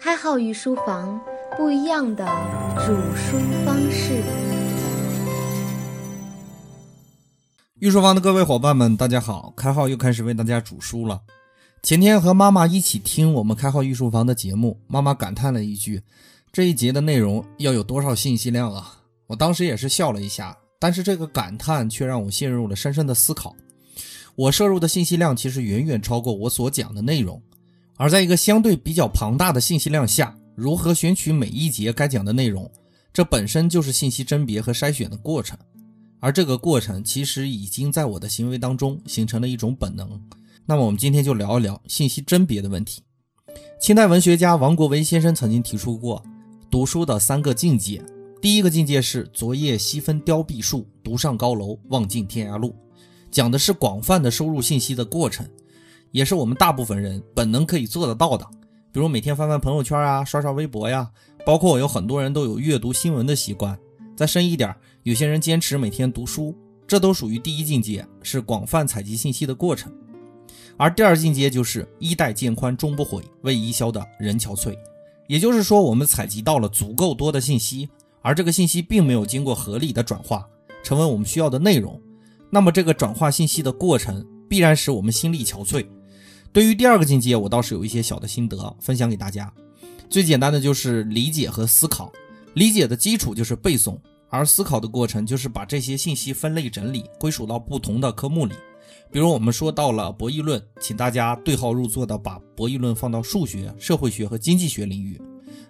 开号御书房，不一样的煮书方式。御书房的各位伙伴们，大家好！开号又开始为大家煮书了。前天和妈妈一起听我们开号御书房的节目，妈妈感叹了一句：“这一节的内容要有多少信息量啊？”我当时也是笑了一下，但是这个感叹却让我陷入了深深的思考。我摄入的信息量其实远远超过我所讲的内容。而在一个相对比较庞大的信息量下，如何选取每一节该讲的内容，这本身就是信息甄别和筛选的过程。而这个过程其实已经在我的行为当中形成了一种本能。那么我们今天就聊一聊信息甄别的问题。清代文学家王国维先生曾经提出过读书的三个境界。第一个境界是昨夜西风凋碧树，独上高楼，望尽天涯路，讲的是广泛的收入信息的过程。也是我们大部分人本能可以做得到的，比如每天翻翻朋友圈啊，刷刷微博呀，包括有很多人都有阅读新闻的习惯。再深一点，有些人坚持每天读书，这都属于第一境界，是广泛采集信息的过程。而第二境界就是衣带渐宽终不悔，为伊消的人憔悴。也就是说，我们采集到了足够多的信息，而这个信息并没有经过合理的转化，成为我们需要的内容。那么这个转化信息的过程必然使我们心力憔悴。对于第二个境界，我倒是有一些小的心得分享给大家。最简单的就是理解和思考。理解的基础就是背诵，而思考的过程就是把这些信息分类整理，归属到不同的科目里。比如我们说到了博弈论，请大家对号入座的把博弈论放到数学、社会学和经济学领域。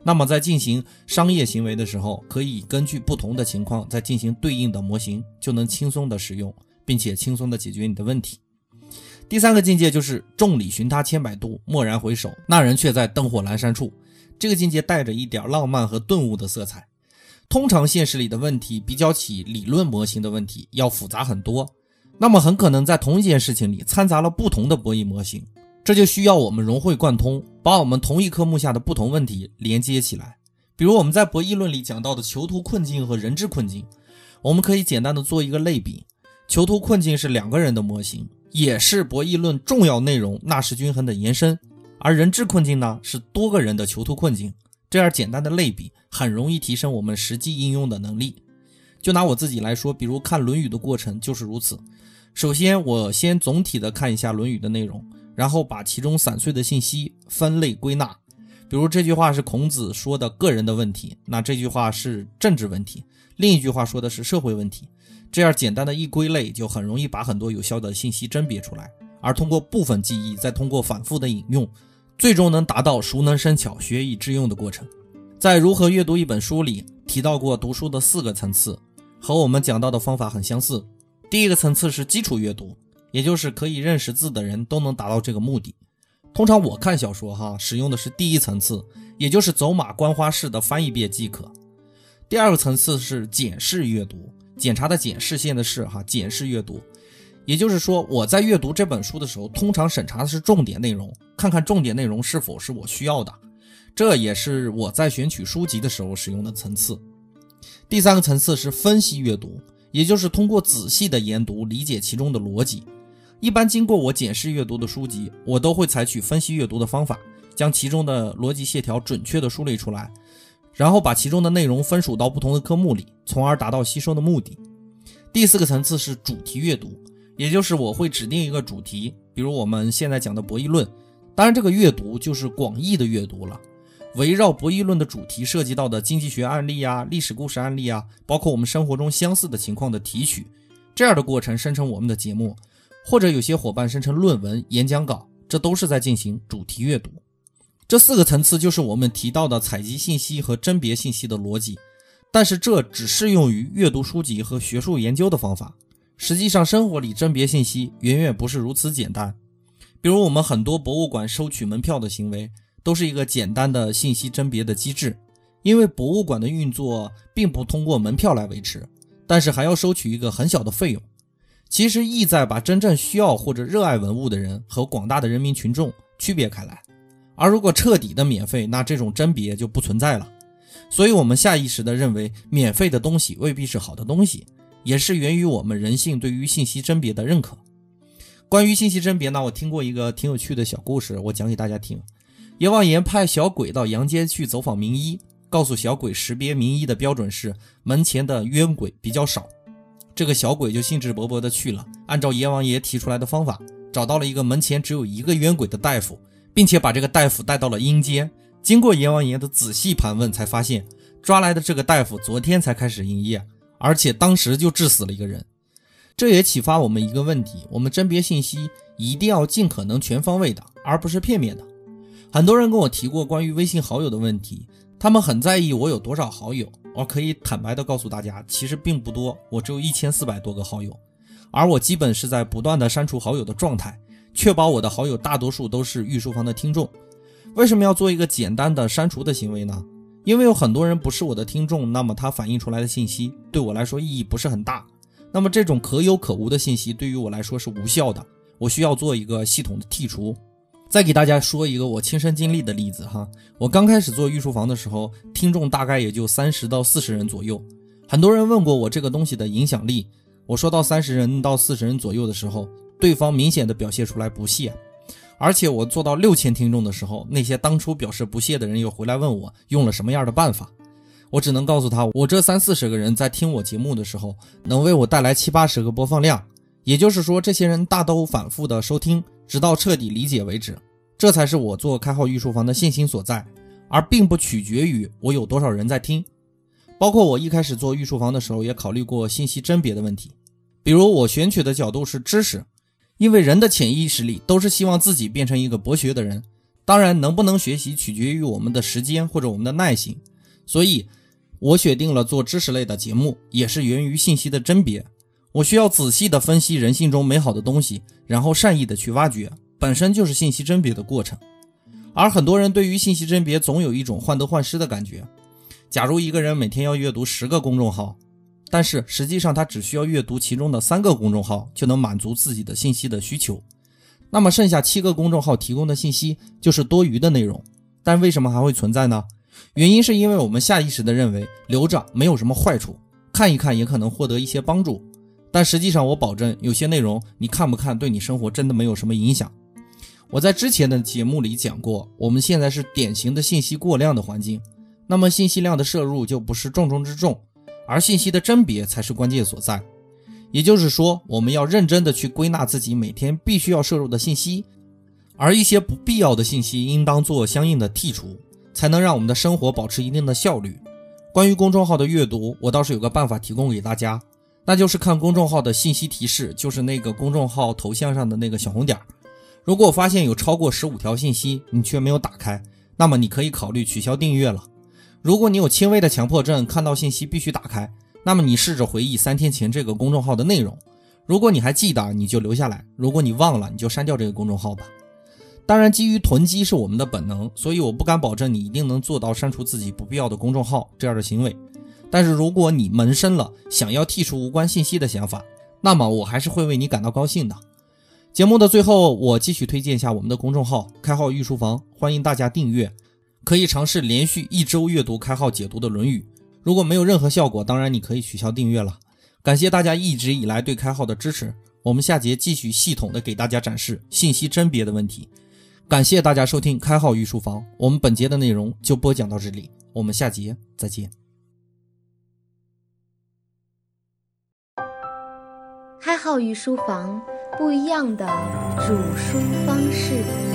那么在进行商业行为的时候，可以根据不同的情况再进行对应的模型，就能轻松的使用，并且轻松的解决你的问题。第三个境界就是众里寻他千百度，蓦然回首，那人却在灯火阑珊处。这个境界带着一点浪漫和顿悟的色彩。通常现实里的问题比较起理论模型的问题要复杂很多，那么很可能在同一件事情里掺杂了不同的博弈模型，这就需要我们融会贯通，把我们同一科目下的不同问题连接起来。比如我们在博弈论里讲到的囚徒困境和人质困境，我们可以简单的做一个类比：囚徒困境是两个人的模型。也是博弈论重要内容纳什均衡的延伸，而人质困境呢是多个人的囚徒困境。这样简单的类比很容易提升我们实际应用的能力。就拿我自己来说，比如看《论语》的过程就是如此。首先，我先总体的看一下《论语》的内容，然后把其中散碎的信息分类归纳。比如这句话是孔子说的个人的问题，那这句话是政治问题，另一句话说的是社会问题。这样简单的一归类，就很容易把很多有效的信息甄别出来，而通过部分记忆，再通过反复的引用，最终能达到熟能生巧、学以致用的过程。在如何阅读一本书里提到过读书的四个层次，和我们讲到的方法很相似。第一个层次是基础阅读，也就是可以认识字的人都能达到这个目的。通常我看小说哈，使用的是第一层次，也就是走马观花式的翻一遍即可。第二个层次是检视阅读。检查的检视线的视哈，检视阅读，也就是说，我在阅读这本书的时候，通常审查的是重点内容，看看重点内容是否是我需要的。这也是我在选取书籍的时候使用的层次。第三个层次是分析阅读，也就是通过仔细的研读理解其中的逻辑。一般经过我检视阅读的书籍，我都会采取分析阅读的方法，将其中的逻辑线条准确的梳理出来。然后把其中的内容分属到不同的科目里，从而达到吸收的目的。第四个层次是主题阅读，也就是我会指定一个主题，比如我们现在讲的博弈论。当然，这个阅读就是广义的阅读了，围绕博弈论的主题涉及到的经济学案例啊、历史故事案例啊，包括我们生活中相似的情况的提取，这样的过程生成我们的节目，或者有些伙伴生成论文、演讲稿，这都是在进行主题阅读。这四个层次就是我们提到的采集信息和甄别信息的逻辑，但是这只适用于阅读书籍和学术研究的方法。实际上，生活里甄别信息远远不是如此简单。比如，我们很多博物馆收取门票的行为，都是一个简单的信息甄别的机制。因为博物馆的运作并不通过门票来维持，但是还要收取一个很小的费用，其实意在把真正需要或者热爱文物的人和广大的人民群众区别开来。而如果彻底的免费，那这种甄别就不存在了。所以，我们下意识的认为免费的东西未必是好的东西，也是源于我们人性对于信息甄别的认可。关于信息甄别呢，我听过一个挺有趣的小故事，我讲给大家听。阎王爷派小鬼到阳间去走访名医，告诉小鬼识别名医的标准是门前的冤鬼比较少。这个小鬼就兴致勃勃地去了，按照阎王爷提出来的方法，找到了一个门前只有一个冤鬼的大夫，并且把这个大夫带到了阴间。经过阎王爷的仔细盘问，才发现抓来的这个大夫昨天才开始营业，而且当时就治死了一个人。这也启发我们一个问题：我们甄别信息一定要尽可能全方位的，而不是片面的。很多人跟我提过关于微信好友的问题，他们很在意我有多少好友。我可以坦白的告诉大家，其实并不多，我只有一千四百多个好友，而我基本是在不断的删除好友的状态，确保我的好友大多数都是御书房的听众。为什么要做一个简单的删除的行为呢？因为有很多人不是我的听众，那么他反映出来的信息对我来说意义不是很大。那么这种可有可无的信息对于我来说是无效的，我需要做一个系统的剔除。再给大家说一个我亲身经历的例子哈，我刚开始做御书房的时候，听众大概也就三十到四十人左右。很多人问过我这个东西的影响力，我说到三十人到四十人左右的时候，对方明显的表现出来不屑。而且我做到六千听众的时候，那些当初表示不屑的人又回来问我用了什么样的办法，我只能告诉他，我这三四十个人在听我节目的时候，能为我带来七八十个播放量，也就是说，这些人大都反复的收听。直到彻底理解为止，这才是我做开号御书房的信心所在，而并不取决于我有多少人在听。包括我一开始做御书房的时候，也考虑过信息甄别的问题。比如我选取的角度是知识，因为人的潜意识里都是希望自己变成一个博学的人。当然，能不能学习取决于我们的时间或者我们的耐心。所以，我选定了做知识类的节目，也是源于信息的甄别。我需要仔细的分析人性中美好的东西，然后善意的去挖掘，本身就是信息甄别的过程。而很多人对于信息甄别总有一种患得患失的感觉。假如一个人每天要阅读十个公众号，但是实际上他只需要阅读其中的三个公众号就能满足自己的信息的需求，那么剩下七个公众号提供的信息就是多余的内容。但为什么还会存在呢？原因是因为我们下意识的认为留着没有什么坏处，看一看也可能获得一些帮助。但实际上，我保证有些内容你看不看，对你生活真的没有什么影响。我在之前的节目里讲过，我们现在是典型的信息过量的环境，那么信息量的摄入就不是重中之重，而信息的甄别才是关键所在。也就是说，我们要认真的去归纳自己每天必须要摄入的信息，而一些不必要的信息应当做相应的剔除，才能让我们的生活保持一定的效率。关于公众号的阅读，我倒是有个办法提供给大家。那就是看公众号的信息提示，就是那个公众号头像上的那个小红点儿。如果发现有超过十五条信息，你却没有打开，那么你可以考虑取消订阅了。如果你有轻微的强迫症，看到信息必须打开，那么你试着回忆三天前这个公众号的内容。如果你还记得，你就留下来；如果你忘了，你就删掉这个公众号吧。当然，基于囤积是我们的本能，所以我不敢保证你一定能做到删除自己不必要的公众号这样的行为。但是如果你萌生了想要剔除无关信息的想法，那么我还是会为你感到高兴的。节目的最后，我继续推荐一下我们的公众号“开号御书房”，欢迎大家订阅，可以尝试连续一周阅读开号解读的《论语》。如果没有任何效果，当然你可以取消订阅了。感谢大家一直以来对开号的支持，我们下节继续系统的给大家展示信息甄别的问题。感谢大家收听开号御书房，我们本节的内容就播讲到这里，我们下节再见。开号御书房，不一样的煮书方式。